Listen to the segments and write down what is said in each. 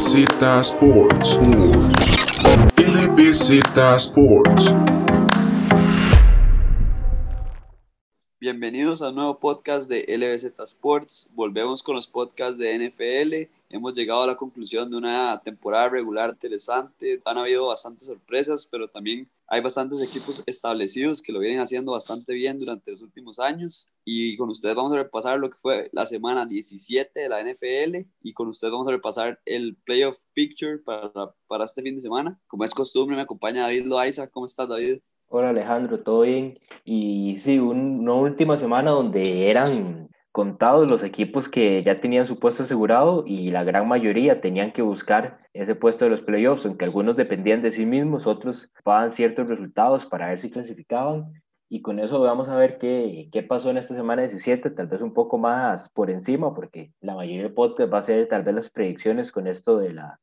LBZ Sports. LBZ Sports. Bienvenidos a un nuevo podcast de LBZ Sports. Volvemos con los podcasts de NFL. Hemos llegado a la conclusión de una temporada regular interesante. Han habido bastantes sorpresas, pero también hay bastantes equipos establecidos que lo vienen haciendo bastante bien durante los últimos años. Y con ustedes vamos a repasar lo que fue la semana 17 de la NFL. Y con ustedes vamos a repasar el playoff picture para, para este fin de semana. Como es costumbre, me acompaña David Loaiza. ¿Cómo estás, David? Hola Alejandro, ¿todo bien? Y sí, una última semana donde eran contados los equipos que ya tenían su puesto asegurado y la gran mayoría tenían que buscar ese puesto de los playoffs, aunque algunos dependían de sí mismos, otros pagan ciertos resultados para ver si clasificaban. Y con eso vamos a ver qué, qué pasó en esta semana 17, tal vez un poco más por encima, porque la mayoría del podcast va a ser tal vez las predicciones con esto de la,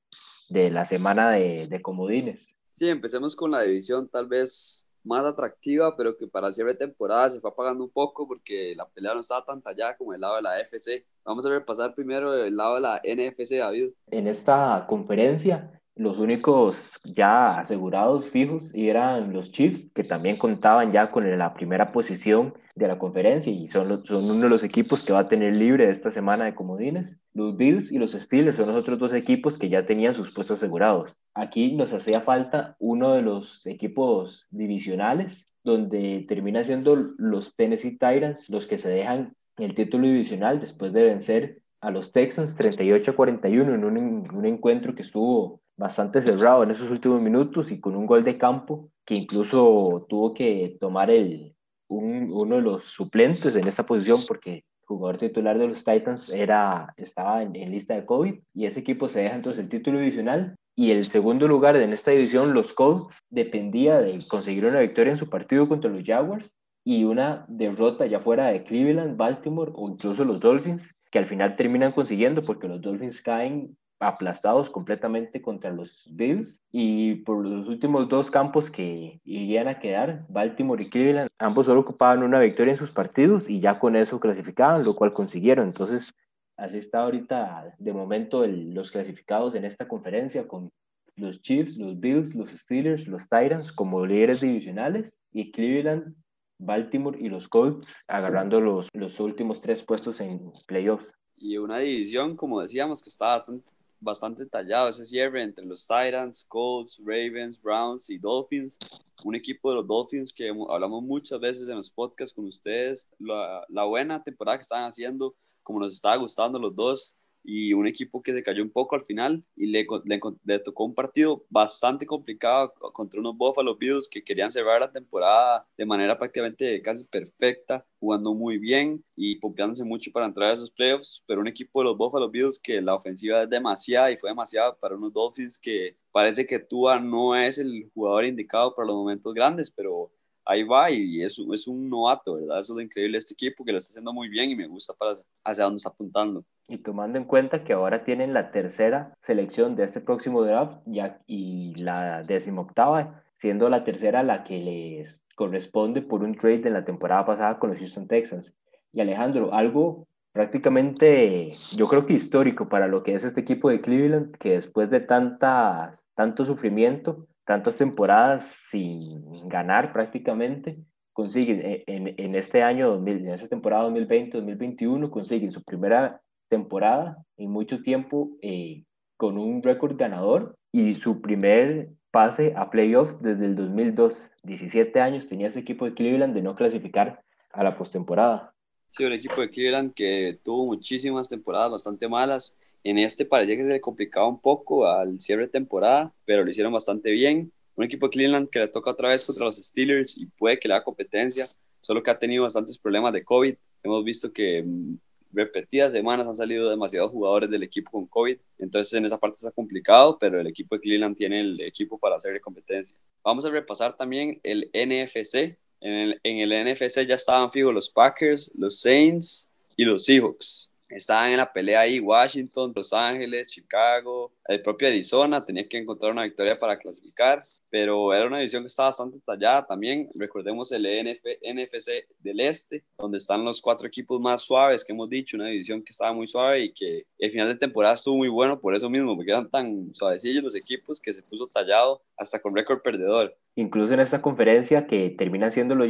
de la semana de, de comodines. Sí, empecemos con la división tal vez más atractiva, pero que para el cierre de temporada se fue apagando un poco porque la pelea no estaba tan tallada como el lado de la FC. Vamos a repasar primero el lado de la NFC, David. En esta conferencia, los únicos ya asegurados fijos eran los Chiefs, que también contaban ya con la primera posición de la conferencia y son, son uno de los equipos que va a tener libre esta semana de comodines. Los Bills y los Steelers son los otros dos equipos que ya tenían sus puestos asegurados. Aquí nos hacía falta uno de los equipos divisionales, donde termina siendo los Tennessee Titans los que se dejan el título divisional después de vencer a los Texans 38 a 41 en un, un encuentro que estuvo bastante cerrado en esos últimos minutos y con un gol de campo que incluso tuvo que tomar el, uno de los suplentes en esa posición porque el jugador titular de los Titans era, estaba en, lista de COVID y ese equipo se deja entonces el título divisional y el segundo lugar en esta división, los Colts, dependía de conseguir una victoria en su partido contra los Jaguars y una derrota ya fuera de Cleveland, Baltimore o incluso los Dolphins, que al final terminan consiguiendo porque los Dolphins caen aplastados completamente contra los Bills y por los últimos dos campos que irían a quedar, Baltimore y Cleveland, ambos solo ocupaban una victoria en sus partidos y ya con eso clasificaban, lo cual consiguieron. Entonces, así está ahorita de momento los clasificados en esta conferencia con los Chiefs, los Bills, los Steelers, los Titans como líderes divisionales y Cleveland, Baltimore y los Colts agarrando los, los últimos tres puestos en playoffs. Y una división, como decíamos, que está bastante bastante tallado ese cierre entre los Titans, Colts, Ravens, Browns y Dolphins. Un equipo de los Dolphins que hablamos muchas veces en los podcasts con ustedes, la, buena temporada que están haciendo, como nos estaba gustando los dos, y un equipo que se cayó un poco al final y le, le, tocó un partido bastante complicado contra unos Buffalo Bills que querían cerrar la temporada de manera prácticamente casi perfecta, jugando muy bien y pompeándose mucho para entrar a esos playoffs, pero un equipo de los Buffalo Bills que la ofensiva es demasiada y fue demasiada para unos Dolphins que parece que Tua no es el jugador indicado para los momentos grandes, pero ahí va y es, es un novato, ¿verdad? Eso es lo increíble este equipo que lo está haciendo muy bien y me gusta para hacia dónde está apuntando y tomando en cuenta que ahora tienen la tercera selección de este próximo draft ya, y la decimoctava, siendo la tercera la que les corresponde por un trade en la temporada pasada con los Houston Texans. Y Alejandro, algo prácticamente, yo creo que histórico para lo que es este equipo de Cleveland, que después de tanta, tanto sufrimiento, tantas temporadas sin ganar prácticamente, consiguen eh, en, en este año, en esta temporada 2020-2021, consiguen su primera temporada en mucho tiempo eh, con un récord ganador y su primer pase a playoffs desde el 2002. 17 años tenía ese equipo de Cleveland de no clasificar a la postemporada. Sí, un equipo de Cleveland que tuvo muchísimas temporadas bastante malas. En este parecía que se le complicaba un poco al cierre de temporada, pero lo hicieron bastante bien. Un equipo de Cleveland que le toca otra vez contra los Steelers y puede que le haga competencia, solo que ha tenido bastantes problemas de COVID. Hemos visto que mm, repetidas semanas han salido demasiados jugadores del equipo con COVID, entonces en esa parte está complicado, pero el equipo de Cleveland tiene el equipo para hacer competencia. Vamos a repasar también el NFC. En el, en el NFC ya estaban fijos los Packers, los Saints y los Seahawks. Estaban en la pelea ahí Washington, Los Ángeles, Chicago, el propio Arizona tenía que encontrar una victoria para clasificar. pero era una división que estaba bastante tallada también. Recordemos el NF, NFC del Este, donde están los cuatro equipos más suaves que hemos dicho, una división que estaba muy suave y que el final de temporada estuvo muy bueno por eso mismo, porque eran tan suavecillos los equipos que se puso tallado hasta con récord perdedor. Incluso en esta conferencia que terminan siendo los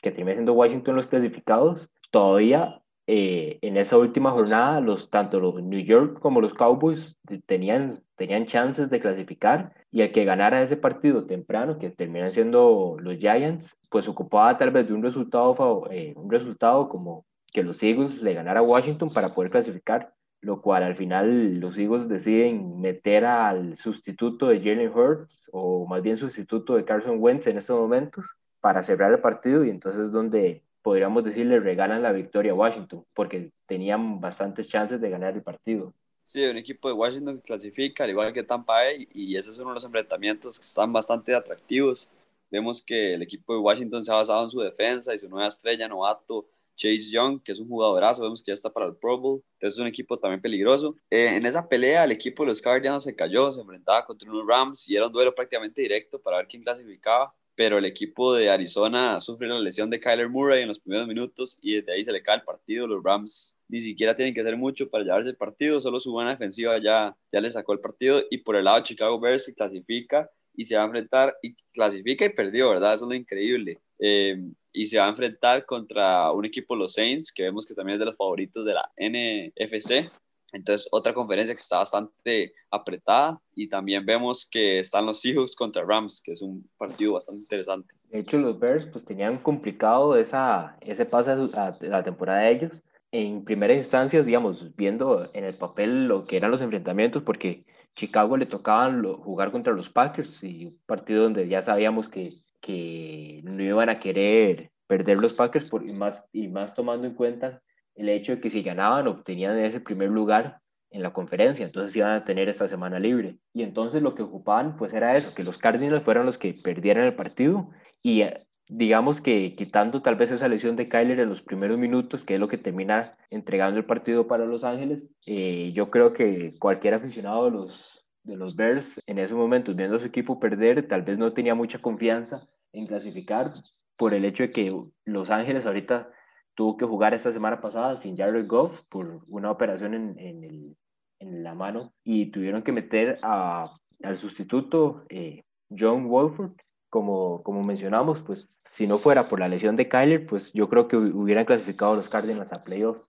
que terminan siendo Washington los clasificados, todavía eh, en esa última jornada, los, tanto los New York como los Cowboys tenían, tenían chances de clasificar y el que ganara ese partido temprano, que terminan siendo los Giants, pues ocupaba tal vez de un resultado, eh, un resultado como que los Eagles le ganara a Washington para poder clasificar, lo cual al final los Eagles deciden meter al sustituto de Jalen Hurts o más bien sustituto de Carson Wentz en estos momentos para cerrar el partido y entonces donde podríamos decir, le regalan la victoria a Washington, porque tenían bastantes chances de ganar el partido. Sí, un equipo de Washington que clasifica, al igual que Tampa Bay, y ese es uno de los enfrentamientos que están bastante atractivos. Vemos que el equipo de Washington se ha basado en su defensa y su nueva estrella, novato, Chase Young, que es un jugadorazo, vemos que ya está para el Pro Bowl, entonces es un equipo también peligroso. Eh, en esa pelea, el equipo de los Cardinals se cayó, se enfrentaba contra unos Rams y era un duelo prácticamente directo para ver quién clasificaba pero el equipo de Arizona sufre la lesión de Kyler Murray en los primeros minutos y desde ahí se le cae el partido. Los Rams ni siquiera tienen que hacer mucho para llevarse el partido, solo su buena defensiva ya, ya le sacó el partido. Y por el lado Chicago Bears clasifica y se va a enfrentar, y clasifica y perdió, ¿verdad? Eso es lo increíble. Eh, y se va a enfrentar contra un equipo, los Saints, que vemos que también es de los favoritos de la NFC. Entonces, otra conferencia que está bastante apretada y también vemos que están los Seahawks contra Rams, que es un partido bastante interesante. De hecho, los Bears pues tenían complicado esa, ese pase a la temporada de ellos. En primeras instancias, digamos, viendo en el papel lo que eran los enfrentamientos, porque Chicago le tocaban jugar contra los Packers y un partido donde ya sabíamos que, que no iban a querer perder los Packers por, y, más, y más tomando en cuenta el hecho de que si ganaban obtenían ese primer lugar en la conferencia, entonces iban a tener esta semana libre. Y entonces lo que ocupaban pues era eso, que los Cardinals fueran los que perdieran el partido y eh, digamos que quitando tal vez esa lesión de Kyler en los primeros minutos, que es lo que termina entregando el partido para Los Ángeles, eh, yo creo que cualquier aficionado de los, de los Bears en esos momentos viendo a su equipo perder, tal vez no tenía mucha confianza en clasificar por el hecho de que Los Ángeles ahorita tuvo que jugar esta semana pasada sin Jared Goff por una operación en, en, el, en la mano y tuvieron que meter a, al sustituto eh, John Wolford. Como, como mencionamos, pues si no fuera por la lesión de Kyler, pues yo creo que hubieran clasificado los Cardinals a playoffs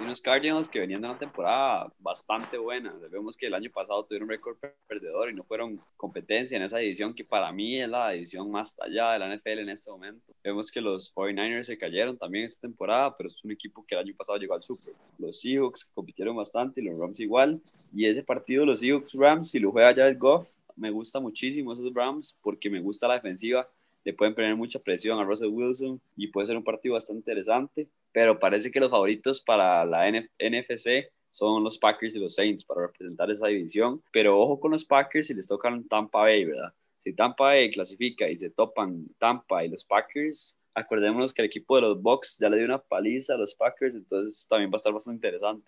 y unos Cardinals que venían de una temporada bastante buena. Vemos que el año pasado tuvieron un récord perdedor y no fueron competencia en esa división que para mí es la división más tallada de la NFL en este momento. Vemos que los 49ers se cayeron también esta temporada, pero es un equipo que el año pasado llegó al Super. Los Seahawks compitieron bastante y los Rams igual. Y ese partido, los Seahawks-Rams, si lo juega el Goff, me gusta muchísimo esos Rams porque me gusta la defensiva le pueden poner mucha presión a Russell Wilson y puede ser un partido bastante interesante, pero parece que los favoritos para la NFC son los Packers y los Saints para representar esa división, pero ojo con los Packers si les tocan Tampa Bay, ¿verdad? Si Tampa Bay clasifica y se topan Tampa y los Packers, acordémonos que el equipo de los Bucks ya le dio una paliza a los Packers, entonces también va a estar bastante interesante.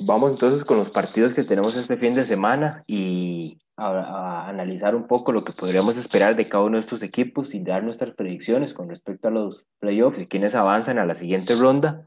Vamos entonces con los partidos que tenemos este fin de semana y a, analizar un poco lo que podríamos esperar de cada uno de estos equipos y dar nuestras predicciones con respecto a los playoffs y quienes avanzan a la siguiente ronda.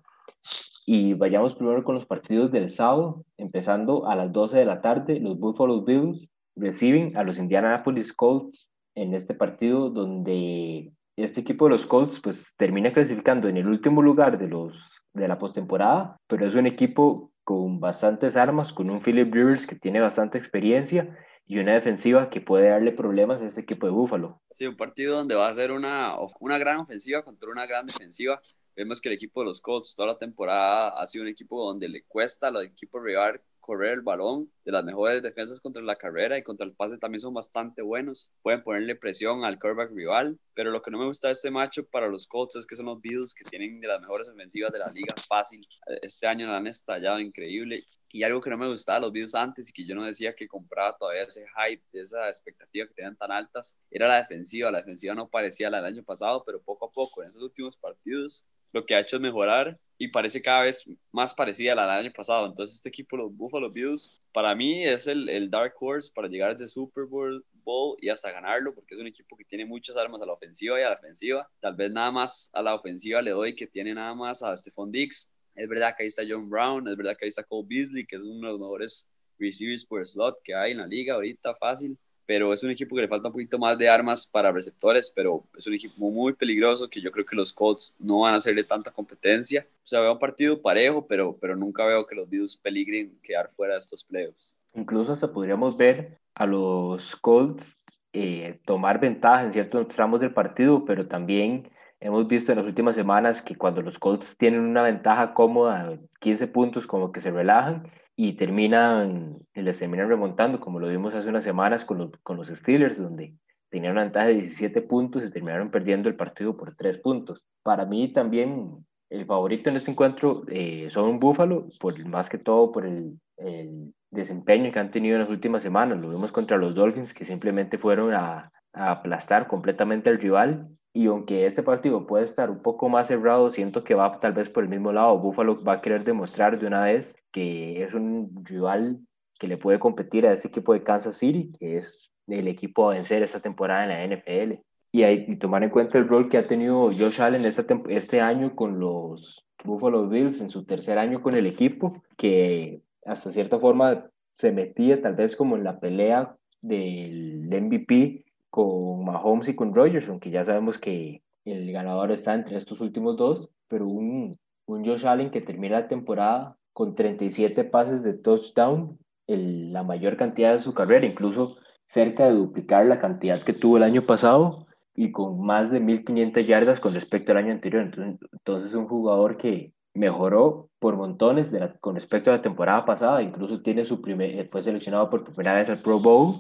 Y vayamos primero con los partidos del sábado, empezando a las 12 de la tarde, los Buffalo Bills reciben a los Indianapolis Colts en este partido donde este equipo de los Colts pues termina clasificando en el último lugar de los de la postemporada, pero es un equipo con bastantes armas, con un Philip Rivers que tiene bastante experiencia y una defensiva que puede darle problemas a este equipo de Búfalo. Sí, un partido donde va a ser una, una gran ofensiva contra una gran defensiva. Vemos que el equipo de los Colts toda la temporada ha sido un equipo donde le cuesta a los equipos rival correr el balón, de las mejores defensas contra la carrera y contra el pase también son bastante buenos. Pueden ponerle presión al quarterback rival, pero lo que no me gusta de este macho para los Colts es que son los Bills que tienen de las mejores ofensivas de la liga fácil. Este año han estallado increíble y algo que no me gustaba los Bills antes y que yo no decía que compraba todavía ese hype, esa expectativa que tenían tan altas, era la defensiva. La defensiva no parecía la del año pasado, pero poco a poco, en esos últimos partidos, lo que ha hecho es mejorar y parece cada vez más parecida a la del año pasado. Entonces, este equipo, los Buffalo Bills, para mí es el, el Dark Horse para llegar a ese Super Bowl, y hasta ganarlo, porque es un equipo que tiene muchas armas a la ofensiva y a la defensiva. Tal vez nada más a la ofensiva le doy que tiene nada más a Stephon Dix. Es verdad que ahí está John Brown, es verdad que ahí está Cole Beasley, que es uno de los mejores receivers por slot que hay en la liga ahorita, fácil pero es un equipo que le falta un poquito más de armas para receptores, pero es un equipo muy peligroso que yo creo que los Colts no van a hacerle tanta competencia. O sea, veo un partido parejo, pero, pero nunca veo que los Bills peligren quedar fuera de estos playoffs. Incluso hasta podríamos ver a los Colts eh, tomar ventaja en ciertos tramos del partido, pero también hemos visto en las últimas semanas que cuando los Colts tienen una ventaja cómoda, 15 puntos, como que se relajan y terminan, les terminan remontando, como lo vimos hace unas semanas con los, con los Steelers, donde tenían una ventaja de 17 puntos y terminaron perdiendo el partido por 3 puntos. Para mí también el favorito en este encuentro eh, son un Búfalo, por, más que todo por el, el, desempeño que han tenido en las últimas semanas. Lo vimos contra los Dolphins, que simplemente fueron a aplastar completamente al rival y aunque este partido puede estar un poco más cerrado, siento que va tal vez por el mismo lado. Buffalo va a querer demostrar de una vez que es un rival que le puede competir a este equipo de Kansas City, que es el equipo a vencer esta temporada en la NFL. Y, hay, y tomar en cuenta el rol que ha tenido Josh Allen este, este año con los Buffalo Bills en su tercer año con el equipo, que hasta cierta forma se metía tal vez como en la pelea del MVP con Mahomes y con Rogers, aunque ya sabemos que el ganador está entre estos últimos dos, pero un, un Josh Allen que termina la temporada con 37 pases de touchdown, el, la mayor cantidad de su carrera, incluso cerca de duplicar la cantidad que tuvo el año pasado y con más de 1500 yardas con respecto al año anterior. Entonces, entonces un jugador que mejoró por montones con respecto a la temporada pasada, incluso tiene su primer, fue seleccionado por primera vez al Pro Bowl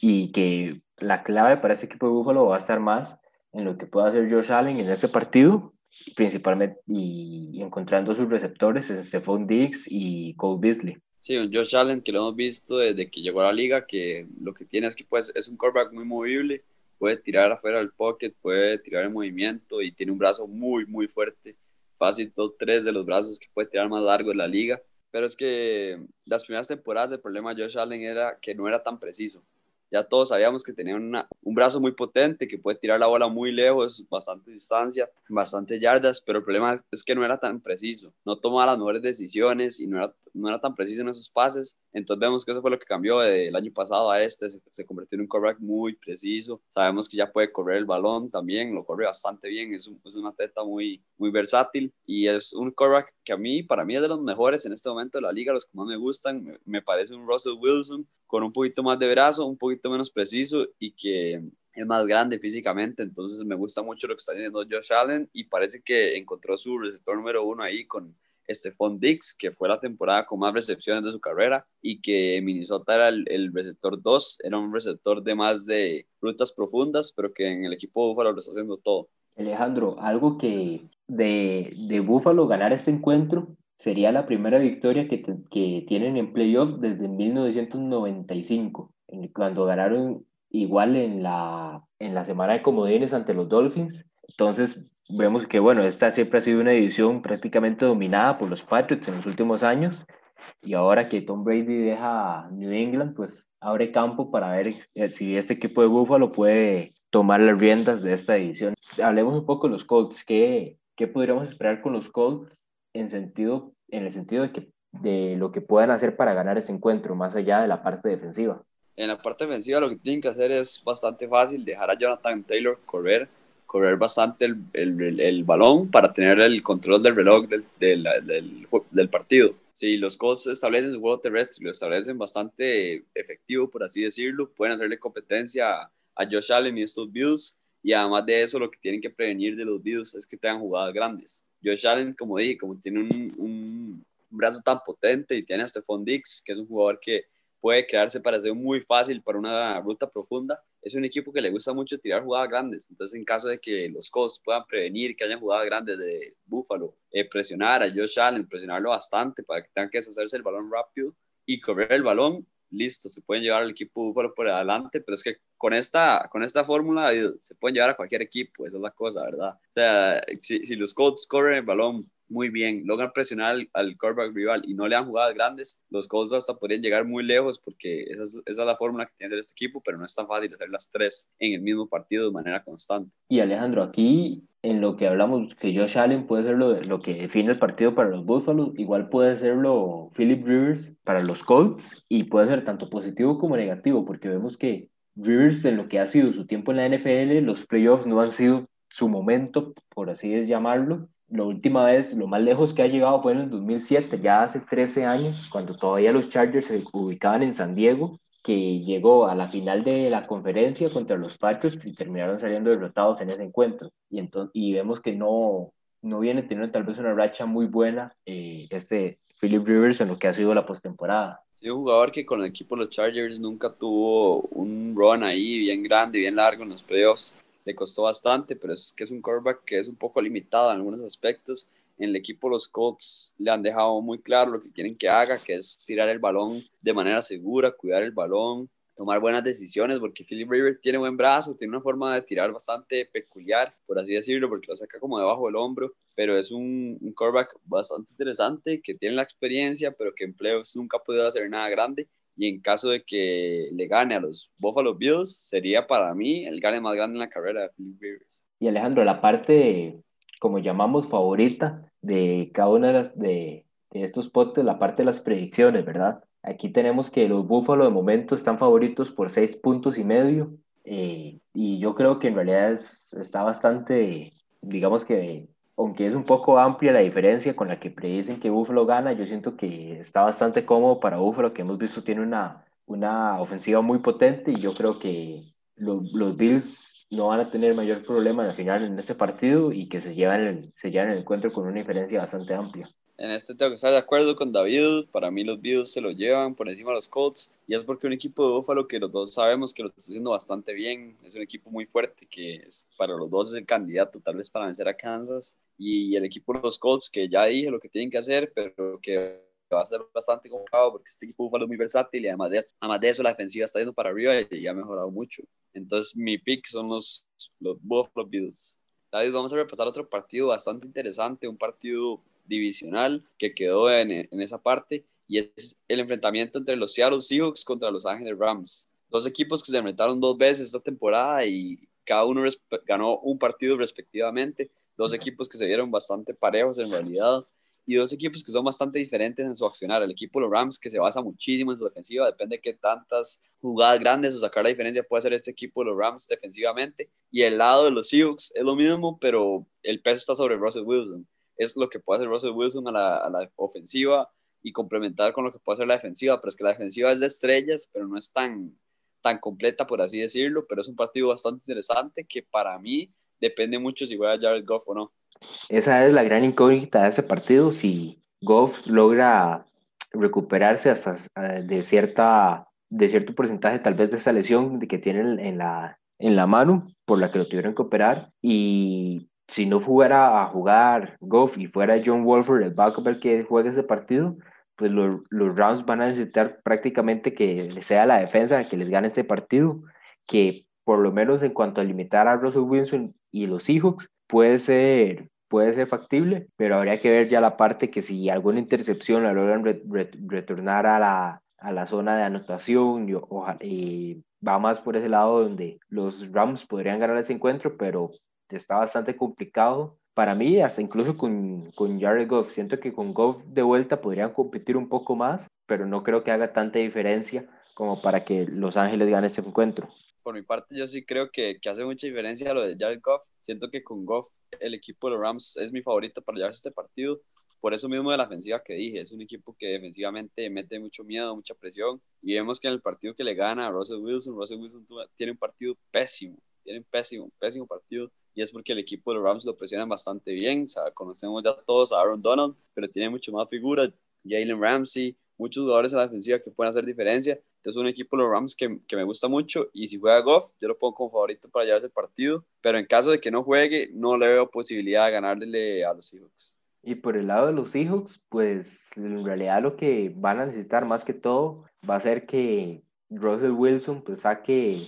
y que la clave para este equipo de Buffalo va a estar más en lo que pueda hacer Josh Allen en este partido, principalmente y, encontrando sus receptores, es Stephon Diggs y Cole Beasley. Sí, un Josh Allen que lo hemos visto desde que llegó a la liga, que lo que tiene es que pues, es un quarterback muy movible, puede tirar afuera del pocket, puede tirar en movimiento y tiene un brazo muy, muy fuerte. Fácil, top tres de los brazos que puede tirar más largo en la liga. Pero es que las primeras temporadas el problema de Josh Allen era que no era tan preciso ya todos sabíamos que tenía un brazo muy potente, que puede tirar la bola muy lejos, bastante distancia, bastante yardas, pero el problema es que no era tan preciso, no tomaba las mejores decisiones y no era, no era tan preciso en esos pases. Entonces vemos que eso fue lo que cambió del año pasado a este, se, convirtió en un quarterback muy preciso. Sabemos que ya puede correr el balón también, lo corre bastante bien, es, un, es una teta muy, muy versátil y es un quarterback que a mí, para mí es de los mejores en este momento de la liga, los que más me gustan. Me, me parece un Russell Wilson con un poquito más de brazo, un poquito menos preciso y que es más grande físicamente, entonces me gusta mucho lo que está haciendo Josh Allen y parece que encontró su receptor número uno ahí con Stephon Dix, que fue la temporada con más recepciones de su carrera y que Minnesota era el, receptor 2, era un receptor de más de rutas profundas, pero que en el equipo de Búfalo lo está haciendo todo. Alejandro, algo que de, de Búfalo ganar este encuentro Sería la primera victoria que, que tienen en playoff desde 1995, cuando ganaron igual en la, en la semana de comodines ante los Dolphins. Entonces, vemos que, bueno, esta siempre ha sido una división prácticamente dominada por los Patriots en los últimos años. Y ahora que Tom Brady deja New England, pues abre campo para ver eh, si este equipo de Buffalo puede tomar las riendas de esta división. Hablemos un poco de los Colts. ¿Qué, qué podríamos esperar con los Colts en, sentido, en el sentido de, que, de lo que puedan hacer para ganar ese encuentro, más allá de la parte defensiva. En la parte defensiva lo que tienen que hacer es bastante fácil, dejar a Jonathan Taylor correr, correr bastante el, el, el balón para tener el control del reloj del, del, del, del partido. Si los Colts establecen su juego terrestre, lo establecen bastante efectivo, por así decirlo, pueden hacerle competencia a Josh Allen y estos Bills, y además de eso, lo que tienen que prevenir de los Bills es que tengan jugadas grandes. Josh Allen, como dije, como tiene un, un brazo tan potente y tiene a Stephon Dix, que es un jugador que puede crearse para ser muy fácil para una ruta profunda. Es un equipo que le gusta mucho tirar jugadas grandes. Entonces, en caso de que los Colts puedan prevenir que hayan jugadas grandes de Buffalo, eh, presionar a Josh Allen, presionarlo bastante para que tengan que deshacerse el balón rápido y correr el balón, listo, se pueden llevar al equipo Búfalo por adelante, pero es que con esta, con esta fórmula se pueden llevar a cualquier equipo, esa es la cosa, ¿verdad? O sea, si, si los Colts corren el balón muy bien, logran presionar al, quarterback rival y no le dan jugadas grandes, los Colts hasta podrían llegar muy lejos porque esa es, esa es la fórmula que tiene que hacer este equipo, pero no es tan fácil hacer las tres en el mismo partido de manera constante. Y Alejandro, aquí en lo que hablamos, que Josh Allen puede ser lo, lo que define el partido para los Buffalo, igual puede serlo Philip Rivers para los Colts y puede ser tanto positivo como negativo, porque vemos que Rivers en lo que ha sido su tiempo en la NFL, los playoffs no han sido su momento, por así es llamarlo, la última vez, lo más lejos que ha llegado fue en el 2007, ya hace 13 años, cuando todavía los Chargers se ubicaban en San Diego, que llegó a la final de la conferencia contra los Patriots y terminaron saliendo derrotados en ese encuentro. Y, entonces, y vemos que no, no viene teniendo tal vez una racha muy buena eh, este Philip Rivers en lo que ha sido la postemporada. Sí, un jugador que con el equipo de los Chargers nunca tuvo un run ahí bien grande, bien largo en los playoffs le costó bastante, pero es que es un quarterback que es un poco limitado en algunos aspectos. En el equipo los Colts le han dejado muy claro lo que quieren que haga, que es tirar el balón de manera segura, cuidar el balón, tomar buenas decisiones, porque Philip Rivers tiene buen brazo, tiene una forma de tirar bastante peculiar, por así decirlo, porque lo saca como debajo del hombro, pero es un, un bastante interesante, que tiene la experiencia, pero que en playoffs nunca ha podido hacer nada grande y en caso de que le gane a los Buffalo Bills, sería para mí el gane más grande en la carrera de Philip Rivers. Y Alejandro, la parte, como llamamos, favorita de cada una de, las, de, estos potes, la parte de las predicciones, ¿verdad? Aquí tenemos que los Buffalo de momento están favoritos por seis puntos y medio. Eh, y yo creo que en realidad es, está bastante, digamos que aunque es un poco amplia la diferencia con la que predicen que Buffalo gana, yo siento que está bastante cómodo para Buffalo, que hemos visto tiene una, una ofensiva muy potente y yo creo que los, los Bills no van a tener mayor problema al final en este partido y que se llevan, el, se llevan el encuentro con una diferencia bastante amplia. En este tengo que estar de acuerdo con David. Para mí los Bills se lo llevan por encima de los Colts. Y es porque un equipo de Buffalo que los dos sabemos que lo está haciendo bastante bien. Es un equipo muy fuerte que es, para los dos es el candidato tal vez para vencer a Kansas. Y el equipo de los Colts que ya dije lo que tienen que hacer, pero que va a ser bastante complicado porque este equipo es muy versátil y además de, eso, además de eso la defensiva está yendo para arriba y ha mejorado mucho. Entonces mi pick son los, los Buffalo Bills. David, vamos a repasar otro partido bastante interesante, un partido divisional que quedó en, en, esa parte y es el enfrentamiento entre los Seattle Seahawks contra los Ángeles Rams. Dos equipos que se enfrentaron dos veces esta temporada y cada uno ganó un partido respectivamente. Dos equipos que se vieron bastante parejos en realidad y dos equipos que son bastante diferentes en su accionar. El equipo los Rams que se basa muchísimo en su defensiva, depende de qué tantas jugadas grandes o sacar la diferencia puede hacer este equipo los Rams defensivamente. Y el lado de los Seahawks es lo mismo, pero el peso está sobre Russell Wilson es lo que puede hacer Russell Wilson a la, a la, ofensiva y complementar con lo que puede hacer la defensiva, pero es que la defensiva es de estrellas, pero no es tan, tan completa, por así decirlo, pero es un partido bastante interesante que para mí depende mucho si juega Jared Goff o no. Esa es la gran incógnita de ese partido, si Goff logra recuperarse hasta de, cierta, de cierto porcentaje tal vez de esa lesión de que tiene en la, en la mano por la que lo tuvieron que operar y si no fuera a jugar Goff y fuera John Wolford el backup el que juegue ese partido, pues los, los Rams van a necesitar prácticamente que sea la defensa que les gane este partido, que por lo menos en cuanto a limitar a Russell Wilson y los Seahawks, puede ser, puede ser factible, pero habría que ver ya la parte que si alguna intercepción la logran re, re, retornar a la, a la zona de anotación y, ojalá, va más por ese lado donde los Rams podrían ganar ese encuentro, pero está bastante complicado. Para mí, hasta incluso con, con Jared Goff, siento que con Goff de vuelta podrían competir un poco más, pero no creo que haga tanta diferencia como para que Los Ángeles gane este encuentro. Por mi parte, yo sí creo que, que hace mucha diferencia lo de Jared Goff. Siento que con Goff el equipo de los Rams es mi favorito para llevarse este partido. Por eso mismo de la ofensiva que dije, es un equipo que defensivamente mete mucho miedo, mucha presión. Y vemos que en el partido que le gana a Russell Wilson, Russell Wilson tiene un partido pésimo, tiene un pésimo, pésimo partido y es porque el equipo de los Rams lo presionan bastante bien. O sea, conocemos ya todos a Aaron Donald, pero tiene mucho más figuras. Jalen Ramsey, muchos jugadores en la defensiva que pueden hacer diferencia. Entonces, es un equipo los Rams que, que, me gusta mucho. Y si juega Goff, yo lo pongo como favorito para llevarse el partido. Pero en caso de que no juegue, no le veo posibilidad de ganarle a los Seahawks. Y por el lado de los Seahawks, pues en realidad lo que van a necesitar más que todo va a ser que Russell Wilson pues saque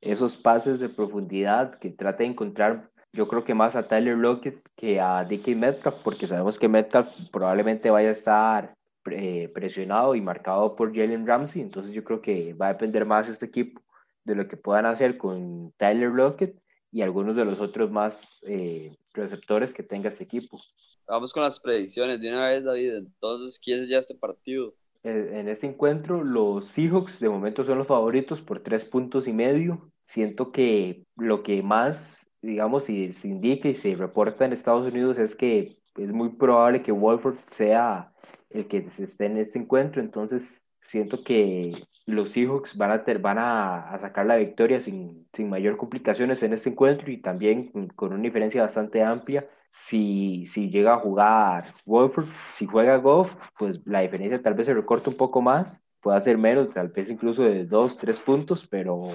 esos pases de profundidad, que trate de encontrar yo creo que más a Tyler Lockett que a Dickie Metcalf, porque sabemos que Metcalf probablemente vaya a estar eh, presionado y marcado por Jalen Ramsey, entonces yo creo que va a depender más este equipo de lo que puedan hacer con Tyler Lockett y algunos de los otros más eh, receptores que tenga este equipo. Vamos con las predicciones de una vez, David. Entonces, ¿quién es ya este partido? En este encuentro, los Seahawks de momento son los favoritos por tres puntos y medio. Siento que lo que más, digamos, si se indica y se reporta en Estados Unidos es que es muy probable que Wolford sea el que esté en este encuentro. Entonces, siento que los Seahawks van a, ter, van a, sacar la victoria sin, sin mayor complicaciones en este encuentro y también con una diferencia bastante amplia si, si llega a jugar Wolford, si juega Goff, pues la diferencia tal vez se recorta un poco más, puede ser menos, tal vez incluso de dos, tres puntos, pero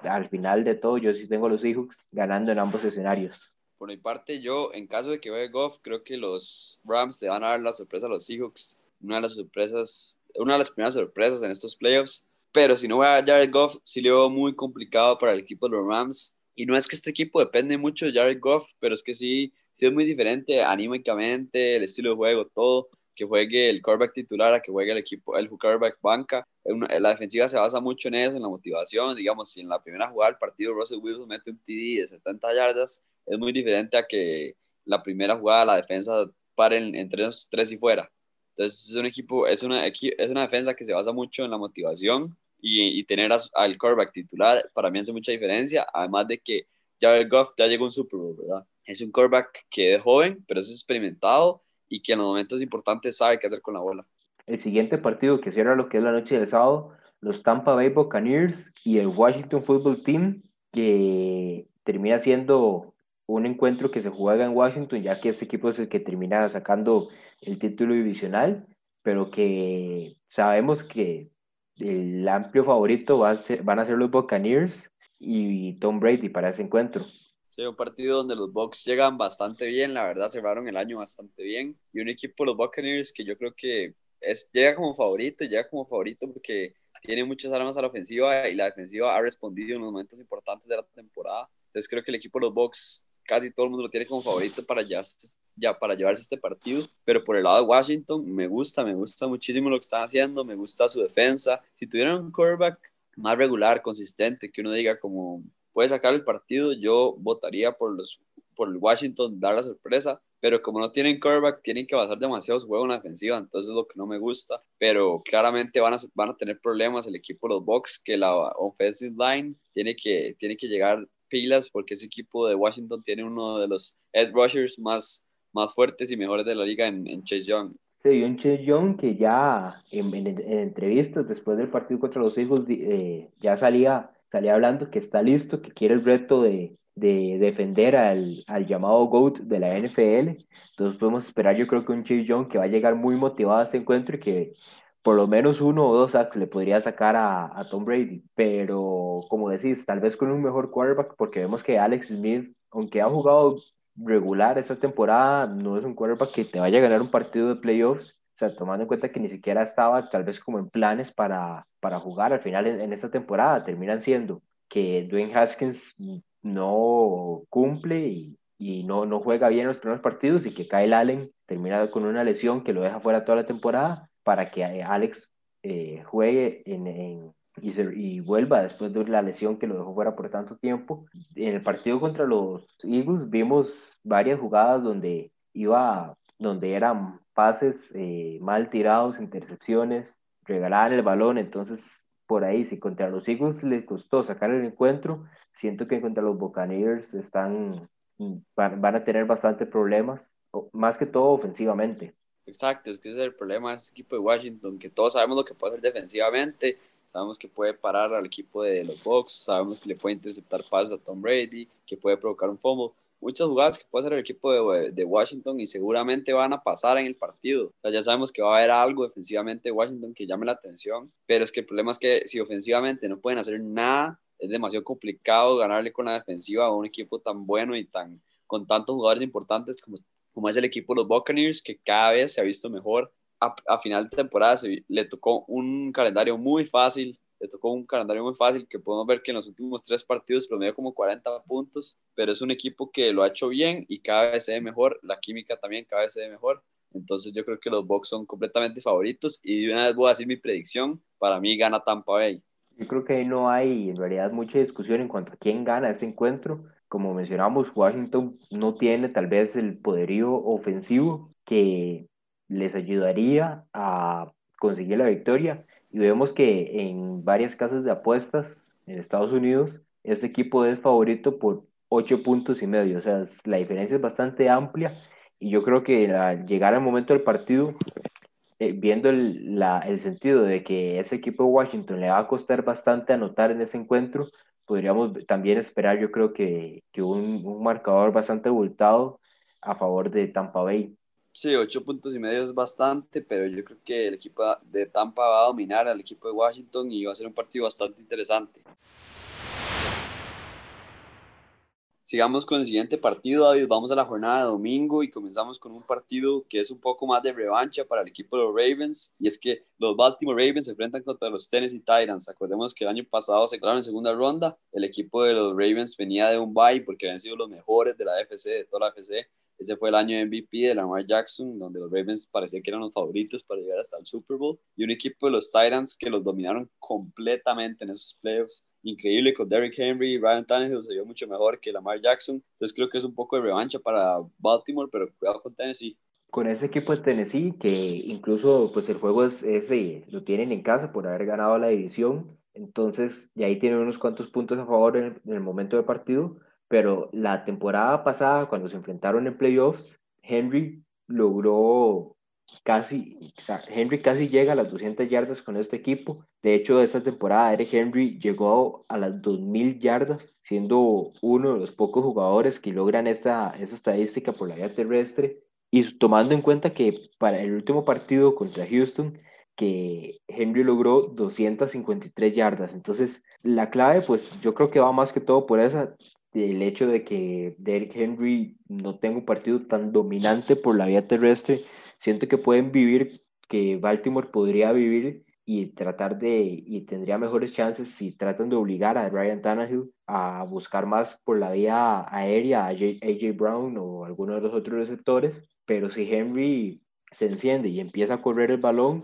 al final de todo yo sí tengo a los Seahawks ganando en ambos escenarios. Por mi parte, yo, en caso de que juegue Goff, creo que los Rams te van a dar la sorpresa a los Seahawks, una de las sorpresas, una de las primeras sorpresas en estos playoffs, pero si no juega Jared Goff, sí le veo muy complicado para el equipo de los Rams, y no es que este equipo depende mucho de Jared Goff, pero es que sí sí es muy diferente anímicamente, el estilo de juego, todo, que juegue el quarterback titular a que juegue el equipo, el quarterback banca. la defensiva se basa mucho en eso, en la motivación. Digamos, si en la primera jugada del partido Russell Wilson mete un TD de 70 yardas, es muy diferente a que la primera jugada la defensa pare entre los tres y fuera. Entonces es un equipo, es una, es una defensa que se basa mucho en la motivación y, y tener al quarterback titular para mí hace mucha diferencia, además de que Jared Goff ya llegó a un Super Bowl, ¿verdad? Es un quarterback que es joven, pero es experimentado y que en los momentos importantes sabe qué hacer con la bola. El siguiente partido que cierra lo que es la noche del sábado, los Tampa Bay Buccaneers y el Washington Football Team, que termina siendo un encuentro que se juega en Washington, ya que este equipo es el que termina sacando el título divisional, pero que sabemos que el amplio favorito va a ser, van a ser los Buccaneers y Tom Brady para ese encuentro. Sí, un partido donde los Bucks llegan bastante bien, la verdad cerraron el año bastante bien. Y un equipo, los Buccaneers, que yo creo que es, llega como favorito, llega como favorito porque tiene muchas armas a la ofensiva y la defensiva ha respondido en los momentos importantes de la temporada. Entonces creo que el equipo de los Bucks casi todo el mundo lo tiene como favorito para, ya, ya, para llevarse este partido. Pero por el lado de Washington, me gusta, me gusta muchísimo lo que están haciendo, me gusta su defensa. Si tuvieran un quarterback más regular, consistente, que uno diga como puede sacar el partido, yo votaría por, los, por el Washington, dar la sorpresa, pero como no tienen quarterback, tienen que basar demasiado su juego en la defensiva, entonces es lo que no me gusta, pero claramente van a, van a tener problemas el equipo de los Bucks, que la offensive line tiene que, tiene que llegar pilas, porque ese equipo de Washington tiene uno de los edge rushers más, más fuertes y mejores de la liga en, en Chase Young. Sí, un Chase Young que ya en, en, entrevistas después del partido contra los hijos eh, ya salía salía hablando que está listo, que quiere el reto de, de defender al, al, llamado GOAT de la NFL. Entonces podemos esperar, yo creo que un Chase Young que va a llegar muy motivado a este encuentro y que por lo menos uno o dos sacks le podría sacar a, a, Tom Brady. Pero como decís, tal vez con un mejor quarterback, porque vemos que Alex Smith, aunque ha jugado regular esta temporada, no es un quarterback que te vaya a ganar un partido de playoffs tomando en cuenta que ni siquiera estaba tal vez como en planes para, para jugar al final en, esta temporada, terminan siendo que Dwayne Haskins no cumple y, y, no, no juega bien los primeros partidos y que Kyle Allen termina con una lesión que lo deja fuera toda la temporada para que eh, Alex eh, juegue en, en y, vuelva después de la lesión que lo dejó fuera por tanto tiempo. En el partido contra los Eagles vimos varias jugadas donde iba, donde eran pases eh, mal tirados, intercepciones, regalar el balón, entonces por ahí, si contra los Eagles les costó sacar el encuentro, siento que contra los Buccaneers están, mm, van, a tener bastante problemas, más que todo ofensivamente. Exacto, es que ese es el problema de este equipo de Washington, que todos sabemos lo que puede hacer defensivamente, sabemos que puede parar al equipo de los Bucks, sabemos que le puede interceptar pases a Tom Brady, que puede provocar un fumble, muchas jugadas que puede hacer el equipo de, de, Washington y seguramente van a pasar en el partido. O sea, ya sabemos que va a haber algo defensivamente de Washington que llame la atención, pero es que el problema es que si ofensivamente no pueden hacer nada, es demasiado complicado ganarle con la defensiva a un equipo tan bueno y tan con tantos jugadores importantes como, como es el equipo de los Buccaneers, que cada vez se ha visto mejor. A, final de temporada le tocó un calendario muy fácil, le tocó un calendario muy fácil que podemos ver que en los últimos tres partidos promedio como 40 puntos, pero es un equipo que lo ha hecho bien y cada vez se ve mejor, la química también cada vez se ve mejor. Entonces yo creo que los Bucks son completamente favoritos y de una vez voy a decir mi predicción, para mí gana Tampa Bay. Yo creo que no hay en realidad mucha discusión en cuanto a quién gana este encuentro. Como mencionamos, Washington no tiene tal vez el poderío ofensivo que les ayudaría a conseguir la victoria. Y vemos que en varias casas de apuestas en Estados Unidos, este equipo es favorito por 8 puntos y medio. O sea, la diferencia es bastante amplia. Y yo creo que al llegar al momento del partido, eh, viendo el, sentido de que ese equipo de Washington le va a costar bastante anotar en ese encuentro, podríamos también esperar, yo creo que, que un, un marcador bastante abultado a favor de Tampa Bay. Sí, ocho puntos y medio es bastante, pero yo creo que el equipo de Tampa va a dominar al equipo de Washington y va a ser un partido bastante interesante. Sigamos con el siguiente partido, David. Vamos a la jornada de domingo y comenzamos con un partido que es un poco más de revancha para el equipo de los Ravens. Y es que los Baltimore Ravens se enfrentan contra los Tennessee Titans. Acordemos que el año pasado se quedaron en segunda ronda. El equipo de los Ravens venía de un bye porque habían sido los mejores de la FC, de toda la FC. Ese fue el año MVP de Lamar Jackson, donde los Ravens parecía que eran los favoritos para llegar hasta el Super Bowl. Y un equipo de los Titans que los dominaron completamente en esos playoffs. Increíble con Derrick Henry, Ryan Tannehill se vio mucho mejor que Lamar Jackson. Entonces creo que es un poco de revancha para Baltimore, pero cuidado con Tennessee. Con ese equipo de Tennessee, que incluso pues el juego es, ese lo tienen en casa por haber ganado la división. Entonces, ya ahí tienen unos cuantos puntos a favor en el momento del partido pero la temporada pasada, cuando se enfrentaron en playoffs, Henry logró casi, Henry casi llega a las 200 yardas con este equipo. De hecho, esta temporada Eric Henry llegó a las 2000 yardas, siendo uno de los pocos jugadores que logran esta, esta estadística por la vía terrestre. Y tomando en cuenta que para el último partido contra Houston, que Henry logró 253 yardas. Entonces, la clave, pues yo creo que va más que todo por esa el hecho de que Derrick Henry no tenga un partido tan dominante por la vía terrestre, siento que pueden vivir, que Baltimore podría vivir y tratar de, y tendría mejores chances si tratan de obligar a Ryan Tannehill a buscar más por la vía aérea a AJ Brown o alguno de los otros receptores, pero si Henry se enciende y empieza a correr el balón,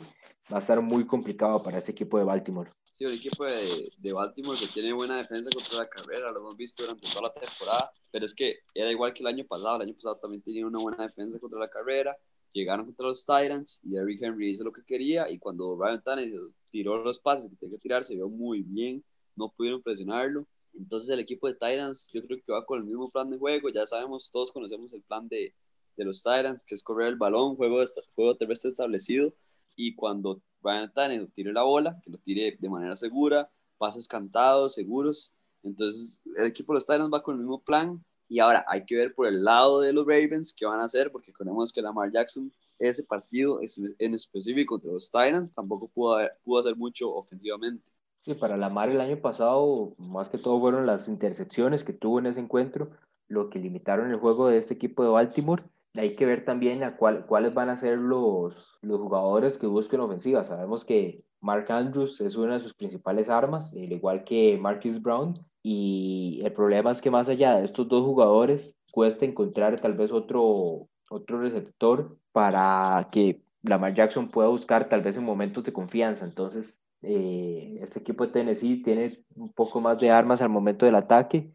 va a estar muy complicado para este equipo de Baltimore. Sí, un equipo de, de, Baltimore que tiene buena defensa contra la carrera, lo hemos visto durante toda la temporada, pero es que era igual que el año pasado, el año pasado también tenía una buena defensa contra la carrera, llegaron contra los Titans y Eric Henry hizo lo que quería y cuando Ryan Tannehill tiró los pases que tenía que tirar se vio muy bien, no pudieron presionarlo, entonces el equipo de Titans yo creo que va con el mismo plan de juego, ya sabemos, todos conocemos el plan de, de los Titans, que es correr el balón, juego, juego terrestre establecido, y cuando Brian Tannehill tire la bola, que lo tire de manera segura, pases cantados, seguros. Entonces, el equipo de los Titans va con el mismo plan. Y ahora hay que ver por el lado de los Ravens qué van a hacer, porque conocemos que Lamar Jackson, ese partido en específico contra los Titans, tampoco pudo, pudo hacer mucho ofensivamente. Sí, para Lamar el año pasado, más que todo fueron las intercepciones que tuvo en ese encuentro, lo que limitaron el juego de este equipo de Baltimore hay que ver también a cuál, cuáles van a ser los, los jugadores que busquen ofensiva. Sabemos que Mark Andrews es una de sus principales armas, al igual que Marcus Brown. Y el problema es que más allá de estos dos jugadores, cuesta encontrar tal vez otro, otro receptor para que Lamar Jackson pueda buscar tal vez en momentos de confianza. Entonces, eh, este equipo de Tennessee tiene un poco más de armas al momento del ataque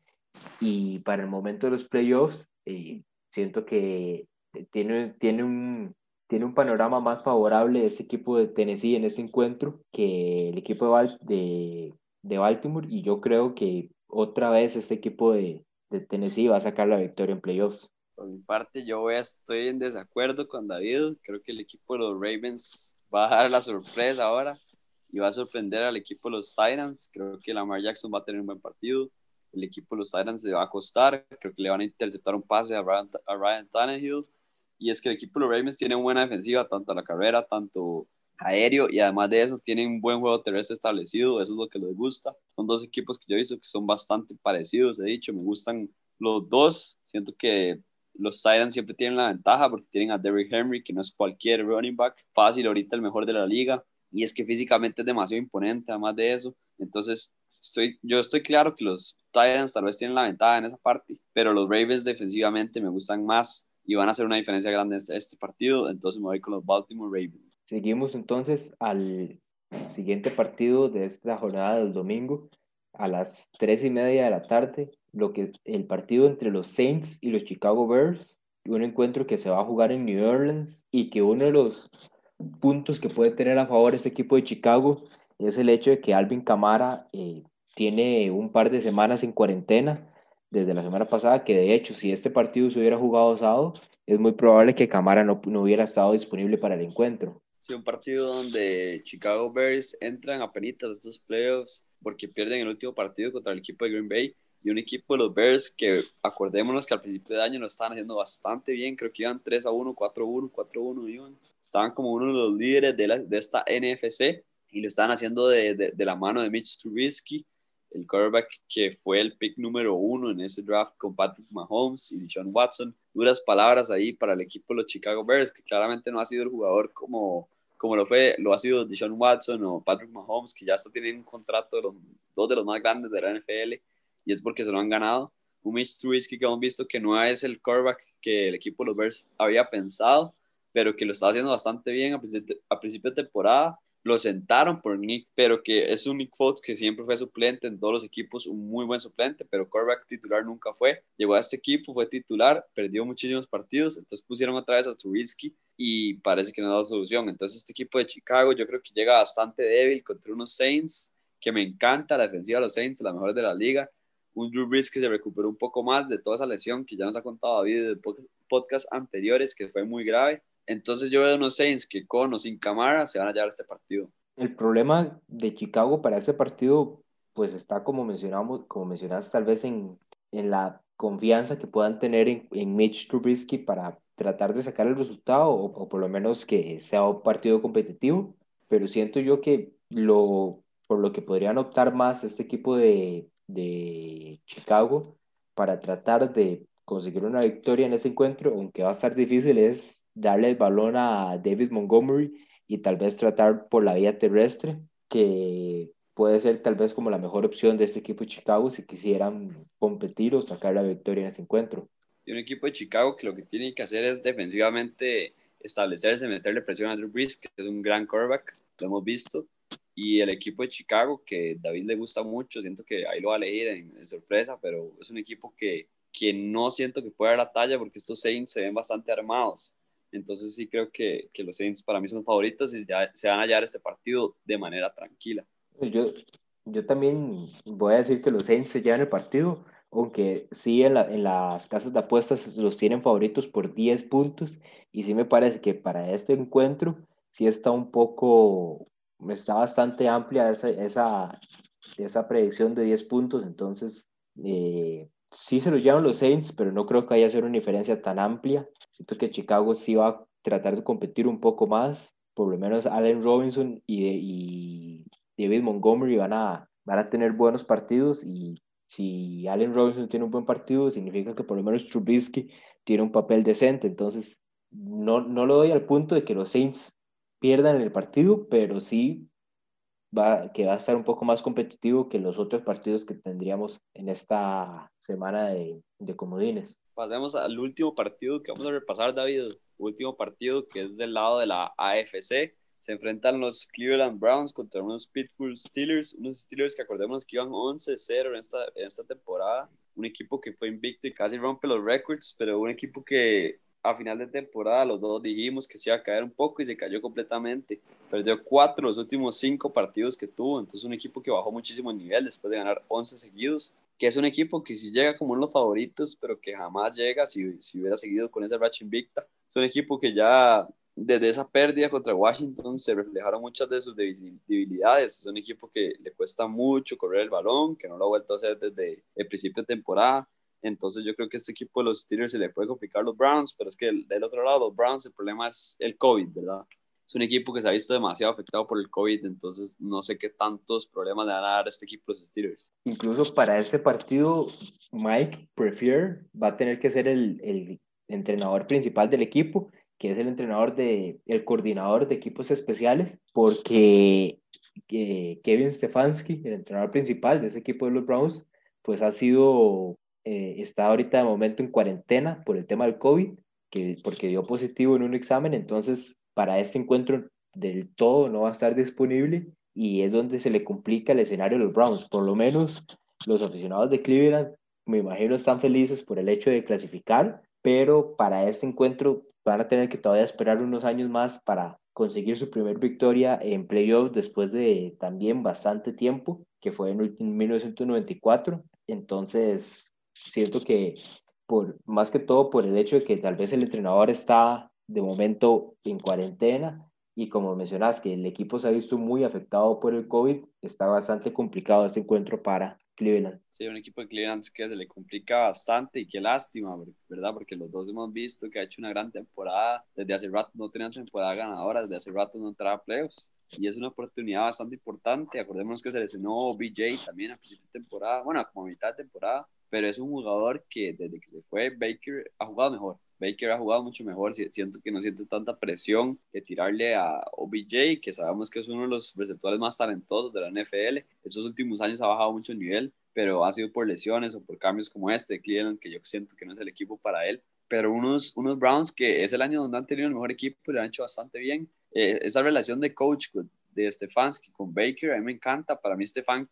y para el momento de los playoffs, eh, siento que tiene, tiene, un, tiene un panorama más favorable este equipo de Tennessee en este encuentro que el equipo de, de, Baltimore y yo creo que otra vez este equipo de, de, Tennessee va a sacar la victoria en playoffs. Por mi parte, yo estoy en desacuerdo con David. Creo que el equipo de los Ravens va a dar la sorpresa ahora y va a sorprender al equipo de los Titans. Creo que Lamar Jackson va a tener un buen partido. El equipo de los Titans le va a costar. Creo que le van a interceptar un pase a Ryan, a Ryan Tannehill y es que el equipo de los Ravens tiene buena defensiva, tanto a la carrera, tanto aéreo, y además de eso tienen un buen juego terrestre establecido, eso es lo que les gusta. Son dos equipos que yo he visto que son bastante parecidos, he dicho, me gustan los dos, siento que los Titans siempre tienen la ventaja porque tienen a Derrick Henry, que no es cualquier running back, fácil, ahorita el mejor de la liga, y es que físicamente es demasiado imponente, además de eso. Entonces, estoy, yo estoy claro que los Titans tal vez tienen la ventaja en esa parte, pero los Ravens defensivamente me gustan más y van a hacer una diferencia grande en este, este partido, entonces me voy con los Baltimore Ravens. Seguimos entonces al siguiente partido de esta jornada del domingo a las tres y media de la tarde, lo que el partido entre los Saints y los Chicago Bears, un encuentro que se va a jugar en New Orleans y que uno de los puntos que puede tener a favor este equipo de Chicago es el hecho de que Alvin Camara eh, tiene un par de semanas en cuarentena desde la semana pasada, que de hecho si este partido se hubiera jugado sábado, es muy probable que Camara no, no hubiera estado disponible para el encuentro. Sí, un partido donde Chicago Bears entran a penitas estos playoffs porque pierden el último partido contra el equipo de Green Bay y un equipo de los Bears que acordémonos que al principio de año lo estaban haciendo bastante bien, creo que iban 3 a 1, 4 a 1, 4 a 1, iban. estaban como uno de los líderes de, la, de esta NFC y lo estaban haciendo de, de, de la mano de Mitch Trubisky, el quarterback que fue el pick número uno en ese draft con Patrick Mahomes y Deshaun Watson. Duras palabras ahí para el equipo de los Chicago Bears, que claramente no ha sido el jugador como como lo fue, lo ha sido Deshaun Watson o Patrick Mahomes, que ya hasta tienen un contrato de los dos de los más grandes de la NFL, y es porque se lo han ganado. Un Mitch Trubisky que hemos visto que no es el quarterback que el equipo de los Bears había pensado, pero que lo está haciendo bastante bien a principio, a principio de temporada lo sentaron por Nick, pero que es un Nick Foles que siempre fue suplente en todos los equipos, un muy buen suplente, pero quarterback titular nunca fue. Llegó a este equipo, fue titular, perdió muchísimos partidos, entonces pusieron otra vez a Trubisky y parece que no da solución. Entonces este equipo de Chicago yo creo que llega bastante débil contra unos Saints, que me encanta la defensiva de los Saints, la mejor de la liga. Un Drew Brees que se recuperó un poco más de toda esa lesión que ya nos ha contado David de podcast anteriores, que fue muy grave entonces yo veo unos Saints que con o sin cámara se van a llevar este partido. El problema de Chicago para este partido, pues está como mencionamos, como mencionas, tal vez en, en la confianza que puedan tener en, en, Mitch Trubisky para tratar de sacar el resultado o, o, por lo menos que sea un partido competitivo. Pero siento yo que lo, por lo que podrían optar más este equipo de, de Chicago para tratar de conseguir una victoria en ese encuentro, aunque va a estar difícil, es darle el balón a David Montgomery y tal vez tratar por la vía terrestre, que puede ser tal vez como la mejor opción de este equipo de Chicago si quisieran competir o sacar la victoria en ese encuentro. Y un equipo de Chicago que lo que tiene que hacer es defensivamente establecerse, meterle presión a Drew Brees, que es un gran quarterback, lo hemos visto, y el equipo de Chicago, que David le gusta mucho, siento que ahí lo va a elegir en, en sorpresa, pero es un equipo que, que no siento que pueda dar la talla porque estos Saints se ven bastante armados entonces sí creo que, que, los Saints para mí son favoritos y ya se van a hallar este partido de manera tranquila. Yo, yo también voy a decir que los Saints se llevan el partido, aunque sí en, la, en las casas de apuestas los tienen favoritos por 10 puntos y sí me parece que para este encuentro sí está un poco, está bastante amplia esa, esa, esa predicción de 10 puntos, entonces eh, sí se lo llevan los Saints, pero no creo que haya ser una diferencia tan amplia. Siento que Chicago sí va a tratar de competir un poco más. Por lo menos Allen Robinson y, y David Montgomery van a, van a tener buenos partidos y si Allen Robinson tiene un buen partido, significa que por lo menos Trubisky tiene un papel decente. Entonces, no, no lo doy al punto de que los Saints pierdan el partido, pero sí va, que va a estar un poco más competitivo que los otros partidos que tendríamos en esta semana de, de comodines. Pasemos al último partido que vamos a repasar, David. Último partido que es del lado de la AFC. Se enfrentan los Cleveland Browns contra unos Pittsburgh Steelers. Unos Steelers que acordemos que iban 11-0 en esta, en esta temporada. Un equipo que fue invicto y casi rompe los récords, pero un equipo que a final de temporada los dos dijimos que se iba a caer un poco y se cayó completamente. Perdió cuatro los últimos cinco partidos que tuvo, entonces un equipo que bajó muchísimo el nivel después de ganar 11 seguidos, que es un equipo que sí llega como uno de los favoritos, pero que jamás llega si, si hubiera seguido con ese racha invicta. Es un equipo que ya desde esa pérdida contra Washington se reflejaron muchas de sus debilidades. Es un equipo que le cuesta mucho correr el balón, que no lo ha vuelto a hacer desde el principio de temporada entonces yo creo que este equipo de los Steelers se le puede complicar los Browns, pero es que del otro lado, los Browns, el problema es el COVID, ¿verdad? Es un equipo que se ha visto demasiado afectado por el COVID, entonces no sé qué tantos problemas le van a dar a este equipo de los Steelers. Incluso para este partido, Mike Prefier va a tener que ser el, el entrenador principal del equipo, que es el entrenador de, el coordinador de equipos especiales, porque eh, Kevin Stefanski, el entrenador principal de ese equipo de los Browns, pues ha sido, eh, está ahorita de momento en cuarentena por el tema del COVID, que, porque dio positivo en un examen, entonces para este encuentro del todo no va a estar disponible y es donde se le complica el escenario a los Browns. Por lo menos los aficionados de Cleveland, me imagino, están felices por el hecho de clasificar, pero para este encuentro van a tener que todavía esperar unos años más para conseguir su primer victoria en playoffs después de también bastante tiempo, que fue en 1994. Entonces, siento que por más que todo por el hecho de que tal vez el entrenador está de momento en cuarentena y como mencionas que el equipo se ha visto muy afectado por el COVID, está bastante complicado este encuentro para Cleveland. Sí, un equipo de Cleveland que se le complica bastante y qué lástima, ¿verdad? Porque los dos hemos visto que ha hecho una gran temporada. Desde hace rato no tenían temporada ganadora, desde hace rato no entraba a playoffs. Y es una oportunidad bastante importante. Acordémonos que se lesionó BJ también a principio de temporada, bueno, como mitad de temporada, pero es un jugador que desde que se fue Baker ha jugado mejor. Baker ha jugado mucho mejor, siento que no siente tanta presión que tirarle a OBJ, que sabemos que es uno de los receptores más talentosos de la NFL. Estos últimos años ha bajado mucho el nivel, pero ha sido por lesiones o por cambios como este de Cleveland, que yo siento que no es el equipo para él. Pero unos, unos Browns que es el año donde han tenido el mejor equipo y lo han hecho bastante bien. Eh, esa relación de coach de Stefanski con Baker, a mí me encanta. Para mí Stefan,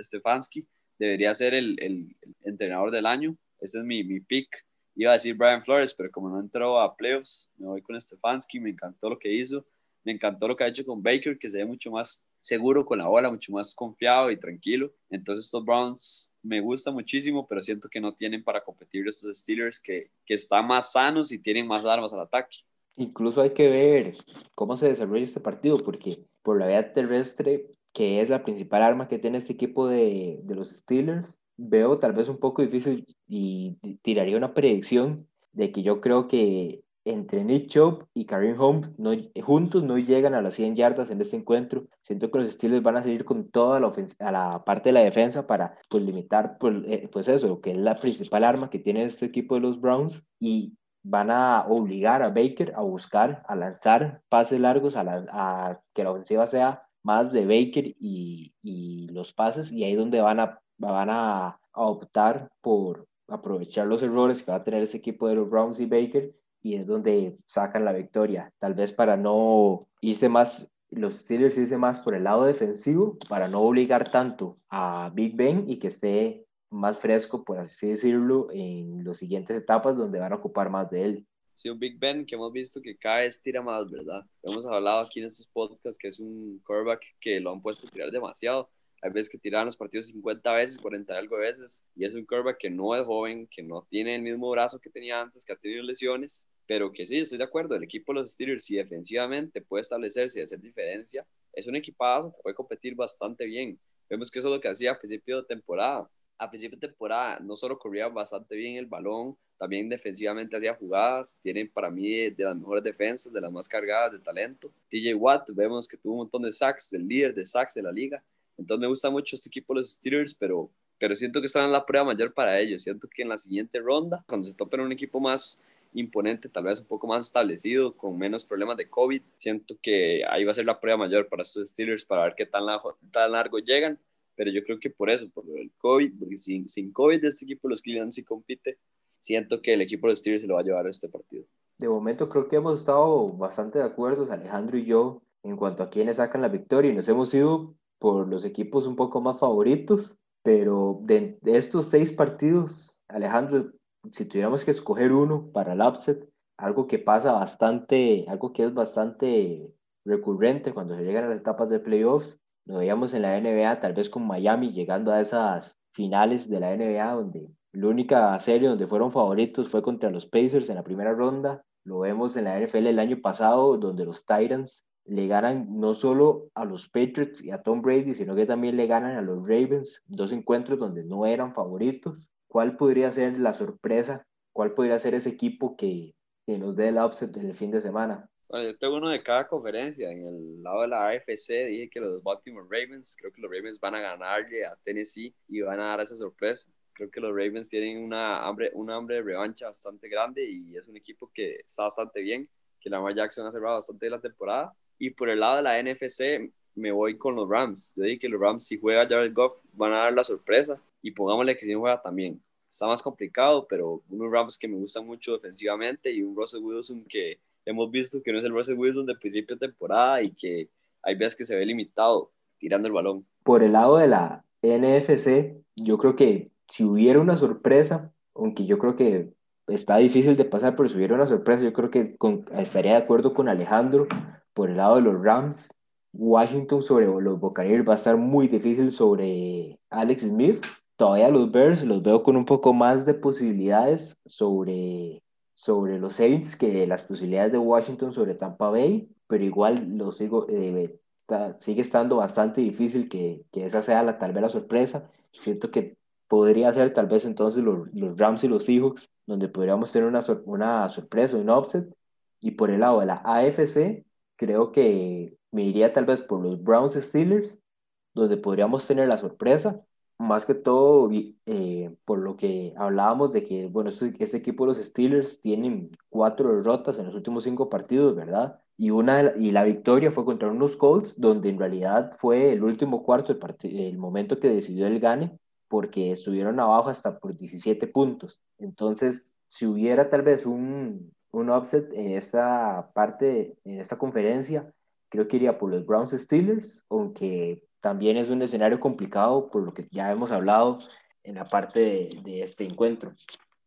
Stefanski debería ser el, el, entrenador del año. Ese es mi, mi pick iba a decir Brian Flores, pero como no entró a playoffs, me voy con Stefanski, me encantó lo que hizo, me encantó lo que ha hecho con Baker, que se ve mucho más seguro con la bola, mucho más confiado y tranquilo. Entonces estos Browns me gusta muchísimo, pero siento que no tienen para competir estos Steelers que, que están más sanos y tienen más armas al ataque. Incluso hay que ver cómo se desarrolla este partido, porque por la vía terrestre, que es la principal arma que tiene este equipo de, de los Steelers, veo tal vez un poco difícil y tiraría una predicción de que yo creo que entre Nick Chubb y Karim Holmes no, juntos no llegan a las 100 yardas en este encuentro. Siento que los Steelers van a seguir con toda la, a la parte de la defensa para pues, limitar pues, eh, pues eso, que es la principal arma que tiene este equipo de los Browns y van a obligar a Baker a buscar, a lanzar pases largos, a, a que la ofensiva sea más de Baker y, y los pases y ahí es donde van a van a, optar por aprovechar los errores que va a tener ese equipo de los Browns y Baker y es donde sacan la victoria. Tal vez para no irse más, los Steelers irse más por el lado defensivo, para no obligar tanto a Big Ben y que esté más fresco, por así decirlo, en las siguientes etapas donde van a ocupar más de él. Sí, un Big Ben que hemos visto que cada vez tira más, ¿verdad? Hemos hablado aquí en estos podcasts que es un quarterback que lo han puesto a tirar demasiado hay veces que tiraban los partidos 50 veces, 40 algo veces, y es un quarterback que no es joven, que no tiene el mismo brazo que tenía antes, que ha tenido lesiones, pero que sí, estoy de acuerdo, el equipo de los Steelers, si defensivamente puede establecerse y hacer diferencia, es un equipazo que puede competir bastante bien. Vemos que eso es lo que hacía a principio de temporada. A principio de temporada no solo corría bastante bien el balón, también defensivamente hacía jugadas, tienen para mí de las mejores defensas, de las más cargadas de talento. TJ Watt, vemos que tuvo un montón de sacks, el líder de sacks de la liga, entonces me gusta mucho este equipo, los Steelers, pero, pero siento que están en la prueba mayor para ellos. Siento que en la siguiente ronda, cuando se topen un equipo más imponente, tal vez un poco más establecido, con menos problemas de COVID, siento que ahí va a ser la prueba mayor para estos Steelers para ver qué tan largo, tan largo llegan. Pero yo creo que por eso, por el COVID, porque sin, sin COVID de este equipo, los Cleveland sí compite, siento que el equipo de los Steelers se lo va a llevar a este partido. De momento creo que hemos estado bastante de acuerdo, Alejandro y yo, en cuanto a quiénes sacan la victoria y nos hemos ido por los equipos un poco más favoritos, pero de, estos seis partidos, Alejandro, si tuviéramos que escoger uno para el upset, algo que pasa bastante, algo que es bastante recurrente cuando se llegan a las etapas de playoffs, lo veíamos en la NBA, tal vez con Miami llegando a esas finales de la NBA, donde la única serie donde fueron favoritos fue contra los Pacers en la primera ronda. Lo vemos en la NFL el año pasado, donde los Titans le ganan no solo a los Patriots y a Tom Brady, sino que también le ganan a los Ravens, dos encuentros donde no eran favoritos. ¿Cuál podría ser la sorpresa? ¿Cuál podría ser ese equipo que, que nos dé el upset en el fin de semana? Bueno, yo tengo uno de cada conferencia. En el lado de la AFC dije que los Baltimore Ravens, creo que los Ravens van a ganarle a Tennessee y van a dar esa sorpresa. Creo que los Ravens tienen una hambre, una hambre de revancha bastante grande y es un equipo que está bastante bien, que Lamar Jackson ha cerrado bastante la temporada. Y por el lado de la NFC, me voy con los Rams. Yo dije que los Rams, si juega Jared Goff, van a dar la sorpresa. Y pongámosle que si no juega también. Está más complicado, pero unos Rams que me gustan mucho defensivamente y un Russell Wilson que hemos visto que no es el Russell Wilson de principio de temporada y que hay veces que se ve limitado tirando el balón. Por el lado de la NFC, yo creo que si hubiera una sorpresa, aunque yo creo que está difícil de pasar, pero si hubiera una sorpresa, yo creo que estaría de acuerdo con Alejandro por el lado de los Rams. Washington sobre los Buccaneers va a estar muy difícil sobre Alex Smith. Todavía los Bears los veo con un poco más de posibilidades sobre, sobre los Saints que las posibilidades de Washington sobre Tampa Bay, pero igual lo sigo, eh, sigue estando bastante difícil que, que, esa sea la, tal vez la sorpresa. Siento que podría ser tal vez entonces los, los Rams y los Seahawks, donde podríamos tener una, una sorpresa, un offset. Y por el lado de la AFC, creo que me iría tal vez por los Browns Steelers, donde podríamos tener la sorpresa, más que todo eh, por lo que hablábamos de que, bueno, este, este, equipo los Steelers tienen cuatro derrotas en los últimos cinco partidos, ¿verdad? Y, una, y la victoria fue contra unos Colts, donde en realidad fue el último cuarto, el, el momento que decidió el gane, porque estuvieron abajo hasta por 17 puntos. Entonces, si hubiera tal vez un, un offset en esta parte, en esta conferencia, creo que iría por los Browns Steelers, aunque también es un escenario complicado por lo que ya hemos hablado en la parte de, de este encuentro.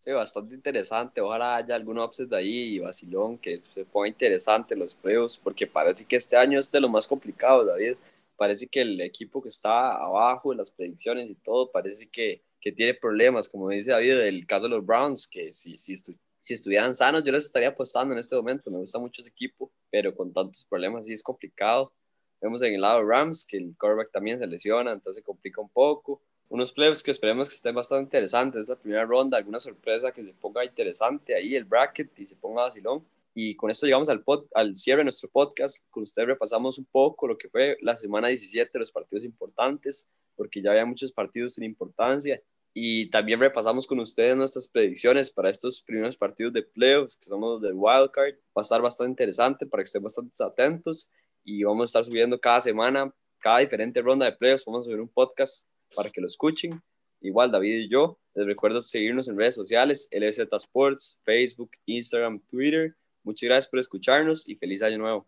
Sí, bastante interesante. Ojalá haya algún offset ahí y vacilón que se ponga interesante los playoffs, porque parece que este año es de los más complicados, David. Parece que el equipo que está abajo en las predicciones y todo, parece que, que tiene problemas, como dice David, el caso de los Browns, que si, si, si estuvieran sanos, yo les estaría apostando en este momento. Me gusta mucho ese equipo, pero con tantos problemas sí es complicado. Vemos en el lado de Rams que el quarterback también se lesiona, entonces complica un poco. Unos playoffs que esperemos que estén bastante interesantes. Esta primera ronda, alguna sorpresa que se ponga interesante ahí, el bracket y se ponga vacilón. Y con esto llegamos al, pod, al cierre de nuestro podcast. Con ustedes repasamos un poco lo que fue la semana 17, los partidos importantes, porque ya había muchos partidos sin importancia y también repasamos con ustedes nuestras predicciones para estos primeros partidos de playoffs, que somos del Wildcard. Va a estar bastante interesante para que estén bastante atentos y vamos a estar subiendo cada semana, cada diferente ronda de playoffs, vamos a subir un podcast para que lo escuchen. Igual David y yo, les recuerdo seguirnos en redes sociales, LZ Sports, Facebook, Instagram, Twitter. Muchas gracias por escucharnos y feliz año nuevo.